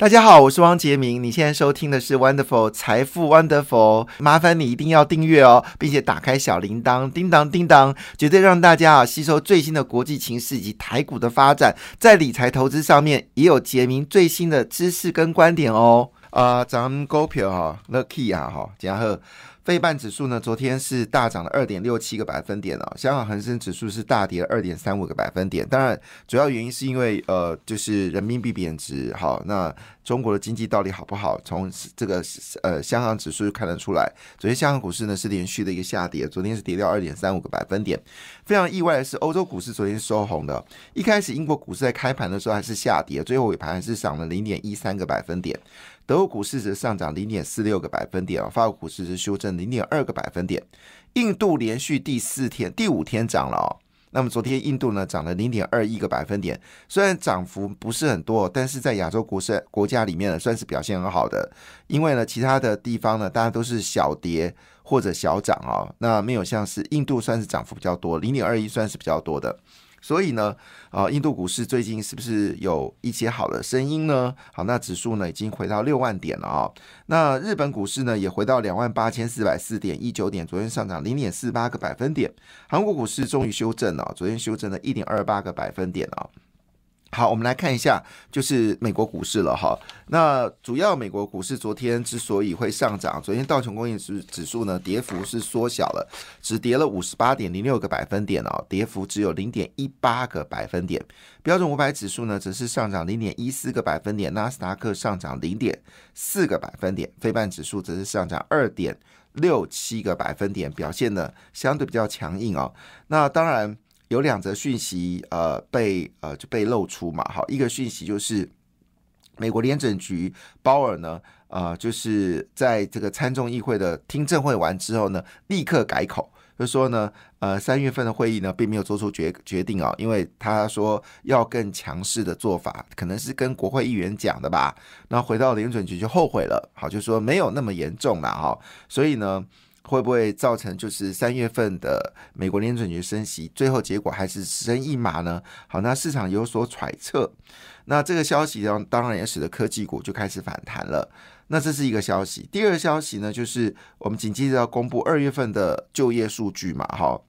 大家好，我是汪杰明。你现在收听的是 Wonderful 财富 Wonderful，麻烦你一定要订阅哦，并且打开小铃铛，叮当叮当，绝对让大家啊吸收最新的国际情势以及台股的发展，在理财投资上面也有杰明最新的知识跟观点哦。啊，咱们股票哈，Lucky 啊哈，然后。费半指数呢，昨天是大涨了二点六七个百分点哦。香港恒生指数是大跌了二点三五个百分点。当然，主要原因是因为呃，就是人民币贬值。好，那中国的经济到底好不好？从这个呃香港指数就看得出来。昨天香港股市呢是连续的一个下跌，昨天是跌掉二点三五个百分点。非常意外的是，欧洲股市昨天收红的。一开始英国股市在开盘的时候还是下跌，最后尾盘还是涨了零点一三个百分点。德国股市则上涨零点四六个百分点啊，法国股市是修正零点二个百分点。印度连续第四天、第五天涨了哦。那么昨天印度呢涨了零点二一个百分点，虽然涨幅不是很多，但是在亚洲股市国家里面呢，算是表现很好的。因为呢，其他的地方呢，大家都是小跌或者小涨啊，那没有像是印度算是涨幅比较多，零点二一算是比较多的。所以呢，啊，印度股市最近是不是有一些好的声音呢？好，那指数呢已经回到六万点了啊。那日本股市呢也回到两万八千四百四点一九点，昨天上涨零点四八个百分点。韩国股市终于修正了，昨天修正了一点二八个百分点啊。好，我们来看一下，就是美国股市了哈。那主要美国股市昨天之所以会上涨，昨天道琼工业指指数呢跌幅是缩小了，只跌了五十八点零六个百分点哦，跌幅只有零点一八个百分点。标准五百指数呢则是上涨零点一四个百分点，纳斯达克上涨零点四个百分点，非半指数则是上涨二点六七个百分点，表现呢相对比较强硬哦。那当然。有两则讯息，呃，被呃就被露出嘛，好，一个讯息就是美国联准局鲍尔呢，呃，就是在这个参众议会的听证会完之后呢，立刻改口，就说呢，呃，三月份的会议呢，并没有做出决决定啊，因为他说要更强势的做法，可能是跟国会议员讲的吧，那回到联准局就后悔了，好，就说没有那么严重了哈，所以呢。会不会造成就是三月份的美国联准局升息，最后结果还是只剩一码呢？好，那市场有所揣测。那这个消息呢，当然也使得科技股就开始反弹了。那这是一个消息。第二个消息呢，就是我们紧接着要公布二月份的就业数据嘛，哈。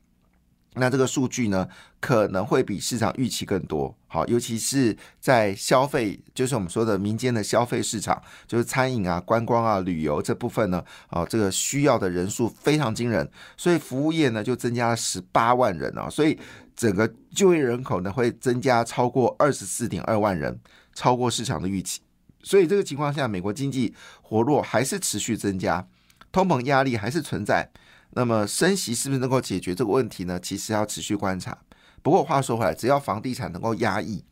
那这个数据呢，可能会比市场预期更多，好，尤其是在消费，就是我们说的民间的消费市场，就是餐饮啊、观光啊、旅游这部分呢，啊，这个需要的人数非常惊人，所以服务业呢就增加了十八万人啊，所以整个就业人口呢会增加超过二十四点二万人，超过市场的预期，所以这个情况下，美国经济活络还是持续增加，通膨压力还是存在。那么升息是不是能够解决这个问题呢？其实要持续观察。不过话说回来，只要房地产能够压抑，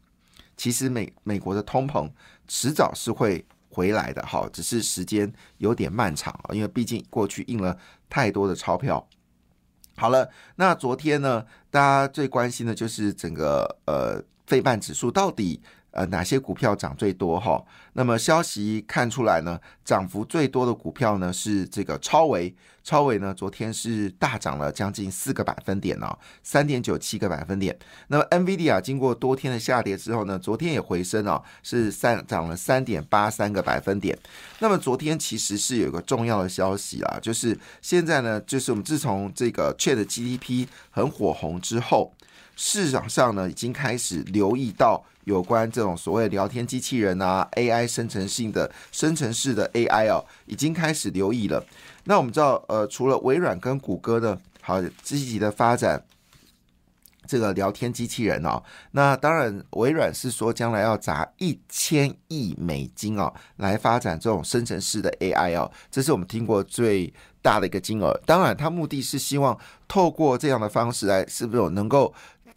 其实美美国的通膨迟早是会回来的。好，只是时间有点漫长啊，因为毕竟过去印了太多的钞票。好了，那昨天呢，大家最关心的就是整个呃费半指数到底。呃，哪些股票涨最多哈？那么消息看出来呢，涨幅最多的股票呢是这个超维，超维呢昨天是大涨了将近四个百分点哦，三点九七个百分点。那么 NVIDIA 经过多天的下跌之后呢，昨天也回升哦，是三涨了三点八三个百分点。那么昨天其实是有一个重要的消息啊，就是现在呢，就是我们自从这个 Chat GDP 很火红之后。市场上呢，已经开始留意到有关这种所谓聊天机器人啊，AI 生成性的生成式的 AI 哦，已经开始留意了。那我们知道，呃，除了微软跟谷歌呢，好积极的发展。这个聊天机器人哦，那当然，微软是说将来要砸一千亿美金哦，来发展这种生成式的 AI 哦，这是我们听过最大的一个金额。当然，它目的是希望透过这样的方式来，是不是有能够。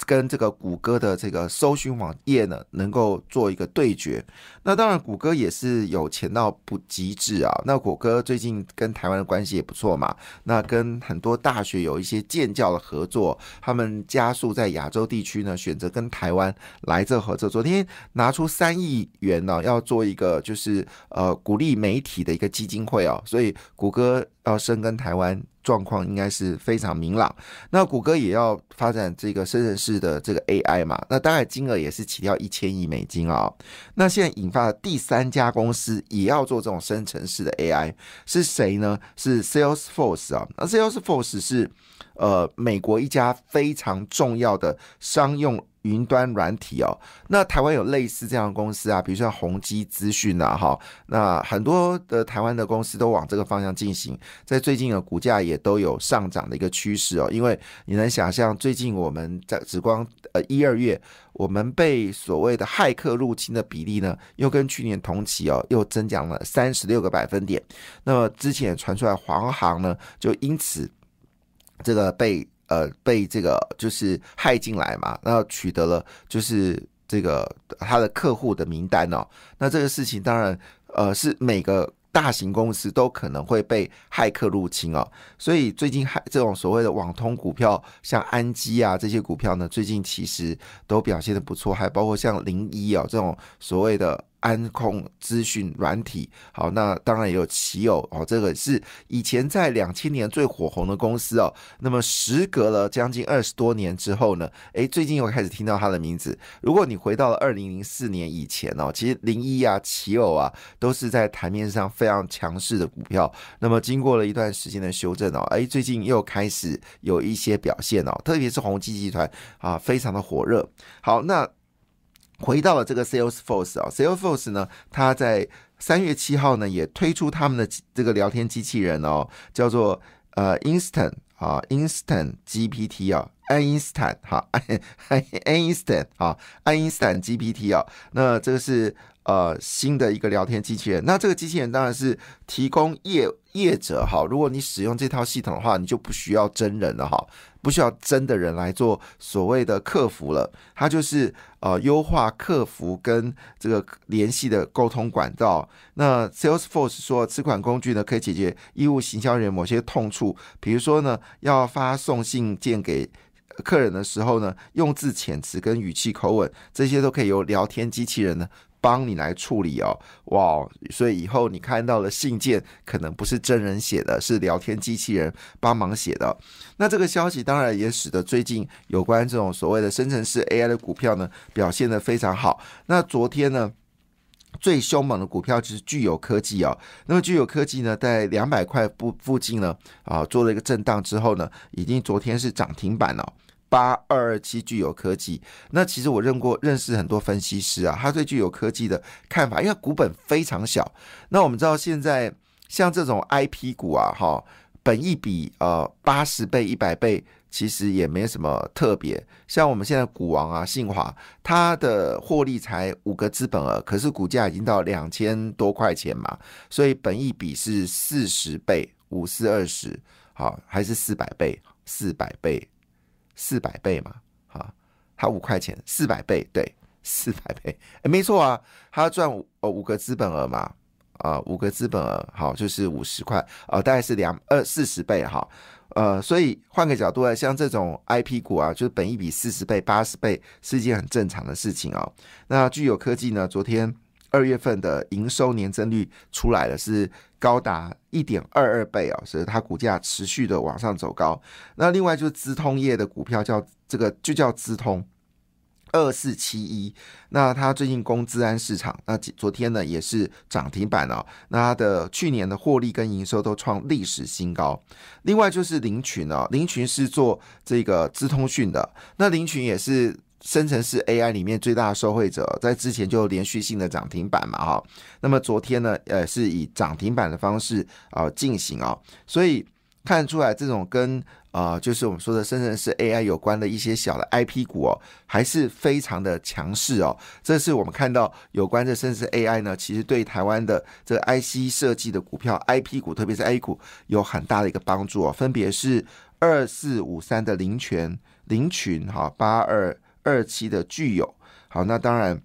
跟这个谷歌的这个搜寻网页呢，能够做一个对决。那当然，谷歌也是有钱到不极致啊。那谷歌最近跟台湾的关系也不错嘛。那跟很多大学有一些建教的合作，他们加速在亚洲地区呢选择跟台湾来这合作。昨天拿出三亿元呢，要做一个就是呃鼓励媒体的一个基金会哦。所以谷歌要深耕台湾，状况应该是非常明朗。那谷歌也要发展这个生成式的这个 AI 嘛，那大概金额也是起跳一千亿美金啊。那现在引发的第三家公司也要做这种生成式的 AI，是谁呢？是 Salesforce 啊。那 Salesforce 是呃美国一家非常重要的商用。云端软体哦，那台湾有类似这样的公司啊，比如说宏基资讯啊，哈，那很多的台湾的公司都往这个方向进行，在最近的股价也都有上涨的一个趋势哦，因为你能想象，最近我们在紫光呃一二月，我们被所谓的骇客入侵的比例呢，又跟去年同期哦，又增长了三十六个百分点。那么之前传出来华航呢，就因此这个被。呃，被这个就是害进来嘛，那取得了就是这个他的客户的名单哦。那这个事情当然，呃，是每个大型公司都可能会被骇客入侵哦。所以最近害这种所谓的网通股票，像安基啊这些股票呢，最近其实都表现的不错，还包括像零一啊这种所谓的。安控资讯软体，好，那当然也有奇偶哦，这个是以前在两千年最火红的公司哦。那么时隔了将近二十多年之后呢，诶，最近又开始听到它的名字。如果你回到了二零零四年以前哦，其实零一啊、奇偶啊都是在台面上非常强势的股票。那么经过了一段时间的修正哦，诶，最近又开始有一些表现哦，特别是宏基集团啊，非常的火热。好，那。回到了这个 Salesforce 啊，Salesforce 呢，它在三月七号呢也推出他们的这个聊天机器人哦，叫做呃 Instant 啊，Instant GPT 啊，爱因斯坦哈，爱爱因斯坦啊，爱因斯坦 GPT 啊，那这个是呃新的一个聊天机器人，那这个机器人当然是提供业业者哈，如果你使用这套系统的话，你就不需要真人了哈。不需要真的人来做所谓的客服了，它就是呃优化客服跟这个联系的沟通管道。那 Salesforce 说，此款工具呢可以解决业务行销人员某些痛处，比如说呢要发送信件给客人的时候呢，用字遣词跟语气口吻，这些都可以由聊天机器人呢。帮你来处理哦，哇！所以以后你看到的信件可能不是真人写的，是聊天机器人帮忙写的。那这个消息当然也使得最近有关这种所谓的生成式 AI 的股票呢表现的非常好。那昨天呢最凶猛的股票就是具有科技哦。那么具有科技呢在两百块附附近呢啊做了一个震荡之后呢，已经昨天是涨停板了。八二二七具有科技，那其实我认过认识很多分析师啊，他对具有科技的看法，因为股本非常小。那我们知道现在像这种 I P 股啊，哈，本一比呃八十倍、一百倍，其实也没什么特别。像我们现在股王啊，信华，它的获利才五个资本额，可是股价已经到两千多块钱嘛，所以本一比是四十倍，五四二十，好，还是四百倍，四百倍。四百倍嘛，哈，他五块钱，四百倍，对，四百倍，哎，没错啊，他赚五呃五个资本额嘛，啊，五个资本额，好，就是五十块，呃，大概是两二四十倍哈，呃，所以换个角度来，像这种 I P 股啊，就是本一比四十倍、八十倍是一件很正常的事情啊。那具有科技呢，昨天。二月份的营收年增率出来了，是高达一点二二倍啊，所以它股价持续的往上走高。那另外就是资通业的股票叫这个就叫资通二四七一，那它最近攻资安市场，那昨天呢也是涨停板哦。那它的去年的获利跟营收都创历史新高。另外就是林群哦，林群是做这个资通讯的，那林群也是。生成式 AI 里面最大的受惠者，在之前就连续性的涨停板嘛，哈。那么昨天呢，呃，是以涨停板的方式啊进行啊，所以看出来这种跟啊，就是我们说的生成式 AI 有关的一些小的 IP 股哦，还是非常的强势哦。这是我们看到有关这生成式 AI 呢，其实对台湾的这个 IC 设计的股票 IP 股，特别是 A 股有很大的一个帮助哦。分别是二四五三的林泉林群哈八二。二期的具有好，那当然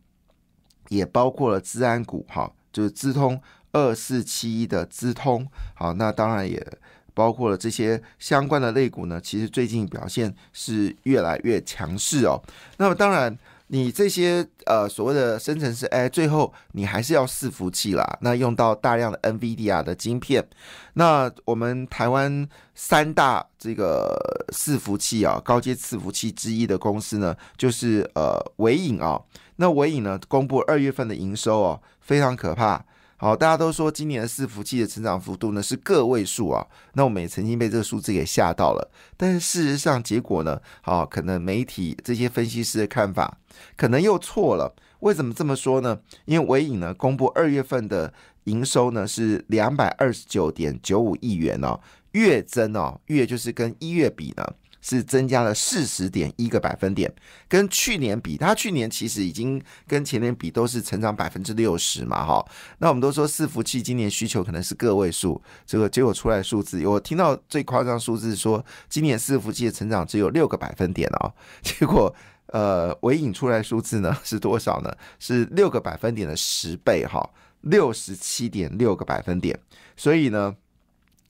也包括了资安股哈，就是资通二四七一的资通好，那当然也包括了这些相关的类股呢。其实最近表现是越来越强势哦。那么当然你这些呃所谓的生成式 AI，最后你还是要伺服器啦，那用到大量的 NVDIA 的晶片。那我们台湾三大这个伺服器啊，高阶伺服器之一的公司呢，就是呃伟影啊。那伟影呢，公布二月份的营收哦，非常可怕。好，大家都说今年的伺服器的成长幅度呢是个位数啊，那我们也曾经被这个数字给吓到了。但是事实上，结果呢，好，可能媒体这些分析师的看法可能又错了。为什么这么说呢？因为伟影呢公布二月份的营收呢是两百二十九点九五亿元哦，月增哦，月就是跟一月比呢。是增加了四十点一个百分点，跟去年比，它去年其实已经跟前年比都是成长百分之六十嘛，哈。那我们都说伺服器今年需求可能是个位数，这个结果出来数字，我听到最夸张数字说今年伺服器的成长只有六个百分点哦，结果呃尾影出来数字呢是多少呢？是六个百分点的十倍哈，六十七点六个百分点，所以呢。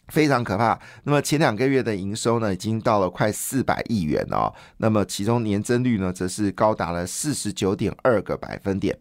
非常可怕。那么前两个月的营收呢，已经到了快四百亿元哦。那么其中年增率呢，则是高达了四十九点二个百分点。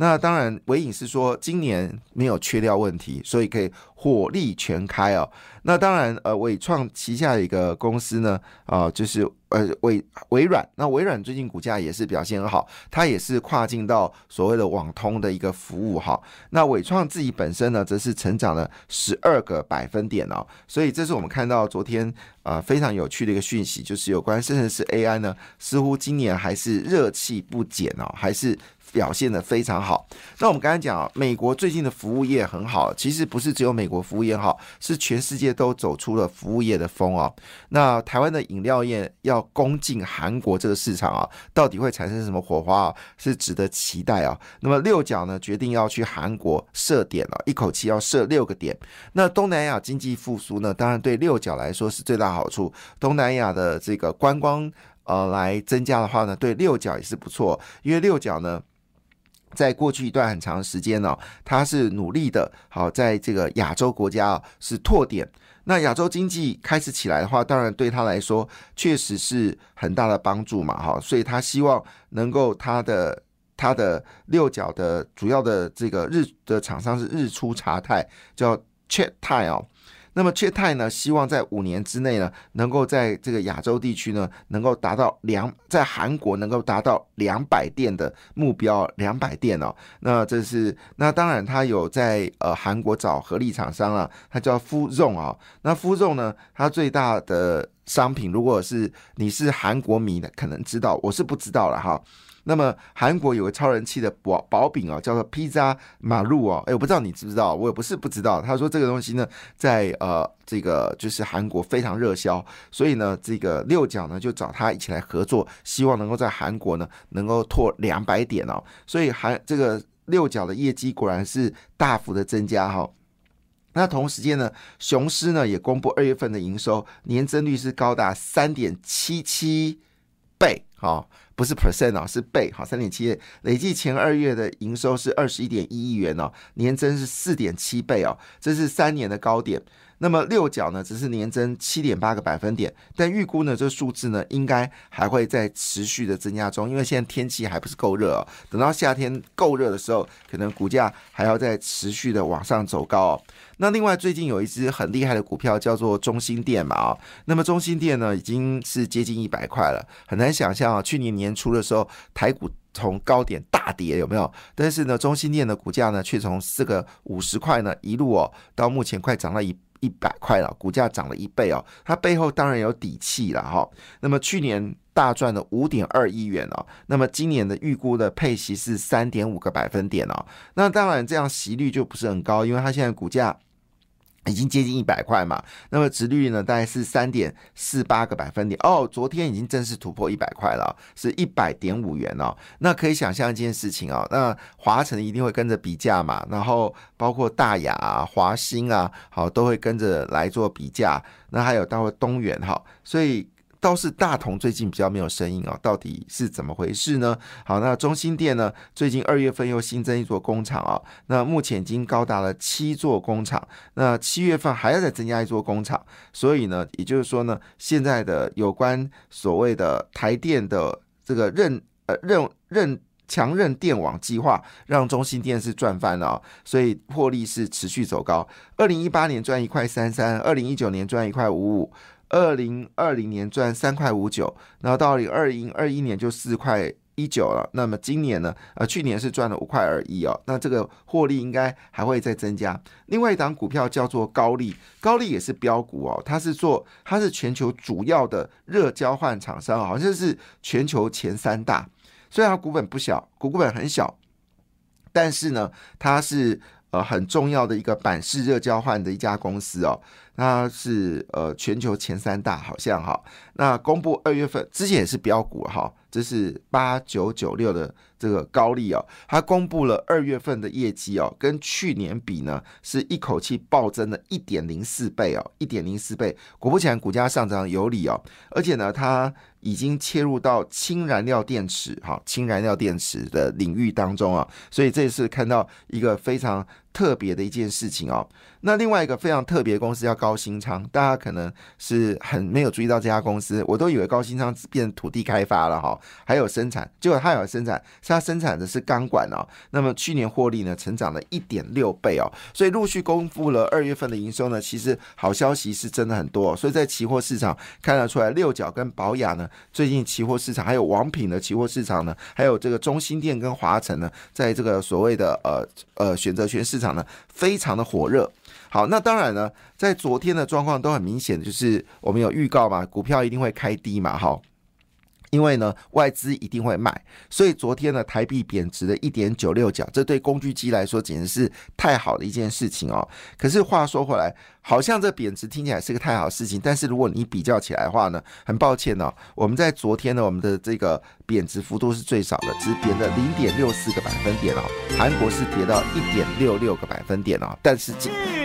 那当然，伟影是说今年没有缺料问题，所以可以火力全开哦。那当然，呃，伟创旗下的一个公司呢，啊，就是呃微微软。那微软最近股价也是表现很好，它也是跨境到所谓的网通的一个服务哈。那伟创自己本身呢，则是成长了十二个百分点哦。所以这是我们看到昨天啊非常有趣的一个讯息，就是有关生成式 AI 呢，似乎今年还是热气不减哦，还是。表现的非常好。那我们刚才讲啊，美国最近的服务业很好，其实不是只有美国服务业好，是全世界都走出了服务业的风哦。那台湾的饮料业要攻进韩国这个市场啊，到底会产生什么火花啊？是值得期待啊。那么六角呢，决定要去韩国设点了，一口气要设六个点。那东南亚经济复苏呢，当然对六角来说是最大好处。东南亚的这个观光呃来增加的话呢，对六角也是不错，因为六角呢。在过去一段很长时间呢，它是努力的，好在这个亚洲国家啊是拓点。那亚洲经济开始起来的话，当然对他来说确实是很大的帮助嘛，哈。所以他希望能够他的他的六角的主要的这个日的厂商是日出茶泰，叫 Chat 泰哦。那么，确泰呢，希望在五年之内呢，能够在这个亚洲地区呢，能够达到两，在韩国能够达到两百店的目标，两百店哦。那这是，那当然，他有在呃韩国找合力厂商啊，他叫夫仲啊。那夫仲呢，它最大的商品，如果是你是韩国迷的，可能知道，我是不知道了哈。那么韩国有个超人气的薄薄饼啊，叫做披萨马路哦，哎，我不知道你知不知道，我也不是不知道。他说这个东西呢，在呃这个就是韩国非常热销，所以呢，这个六角呢就找他一起来合作，希望能够在韩国呢能够拓两百点哦。所以韩这个六角的业绩果然是大幅的增加哈。那同时间呢，雄狮呢也公布二月份的营收年增率是高达三点七七倍。哈，不是 percent 啊，是倍。好，三点七，累计前二月的营收是二十一点一亿元哦，年增是四点七倍哦，这是三年的高点。那么六角呢，只是年增七点八个百分点，但预估呢，这数字呢，应该还会在持续的增加中，因为现在天气还不是够热哦。等到夏天够热的时候，可能股价还要再持续的往上走高哦。那另外最近有一只很厉害的股票叫做中心店嘛啊，那么中心店呢，已经是接近一百块了，很难想象啊，去年年初的时候台股从高点大跌有没有？但是呢，中心店的股价呢，却从四个五十块呢，一路哦，到目前快涨了一。一百块了，股价涨了一倍哦，它背后当然有底气了哈。那么去年大赚了五点二亿元哦，那么今年的预估的配息是三点五个百分点哦。那当然这样息率就不是很高，因为它现在股价。已经接近一百块嘛，那么值率呢大概是三点四八个百分点哦，昨天已经正式突破一百块了，是一百点五元哦。那可以想象一件事情哦，那华晨一定会跟着比价嘛，然后包括大雅、啊、华兴啊，好都会跟着来做比价，那还有待会东元哈，所以。倒是大同最近比较没有声音啊，到底是怎么回事呢？好，那中心店呢，最近二月份又新增一座工厂啊，那目前已经高达了七座工厂，那七月份还要再增加一座工厂，所以呢，也就是说呢，现在的有关所谓的台电的这个认。呃任任。强韧电网计划让中心电是赚翻了，所以获利是持续走高。二零一八年赚一块三三，二零一九年赚一块五五，二零二零年赚三块五九，然后到二零二零二一年就四块一九了。那么今年呢？呃，去年是赚了五块二一哦。那这个获利应该还会再增加。另外一档股票叫做高利，高利也是标股哦。它是做，它是全球主要的热交换厂商，好像是全球前三大。虽然它股本不小，股股本很小，但是呢，它是呃很重要的一个板式热交换的一家公司哦。它是呃全球前三大，好像哈。那公布二月份之前也是标股哈，这是八九九六的这个高利哦，它公布了二月份的业绩哦，跟去年比呢是一口气暴增了一点零四倍哦，一点零四倍。果不其然，股价上涨有理哦，而且呢，它已经切入到氢燃料电池哈，氢燃料电池的领域当中啊，所以这次看到一个非常特别的一件事情哦。那另外一个非常特别公司叫高新昌，大家可能是很没有注意到这家公司，我都以为高新仓变土地开发了哈，还有生产，结果它有生产，它生产的是钢管哦。那么去年获利呢，成长了一点六倍哦，所以陆续公布了二月份的营收呢，其实好消息是真的很多，所以在期货市场看得出来，六角跟宝雅呢，最近期货市场还有王品的期货市场呢，还有这个中心店跟华晨呢，在这个所谓的呃呃选择权市场呢，非常的火热。好，那当然呢，在昨天的状况都很明显，就是我们有预告嘛，股票一定会开低嘛，哈，因为呢外资一定会卖，所以昨天呢台币贬值了一点九六角，这对工具机来说简直是太好的一件事情哦。可是话说回来。好像这贬值听起来是个太好事情，但是如果你比较起来的话呢，很抱歉呢，我们在昨天呢，我们的这个贬值幅度是最少的，只贬了零点六四个百分点哦。韩国是跌到一点六六个百分点哦，但是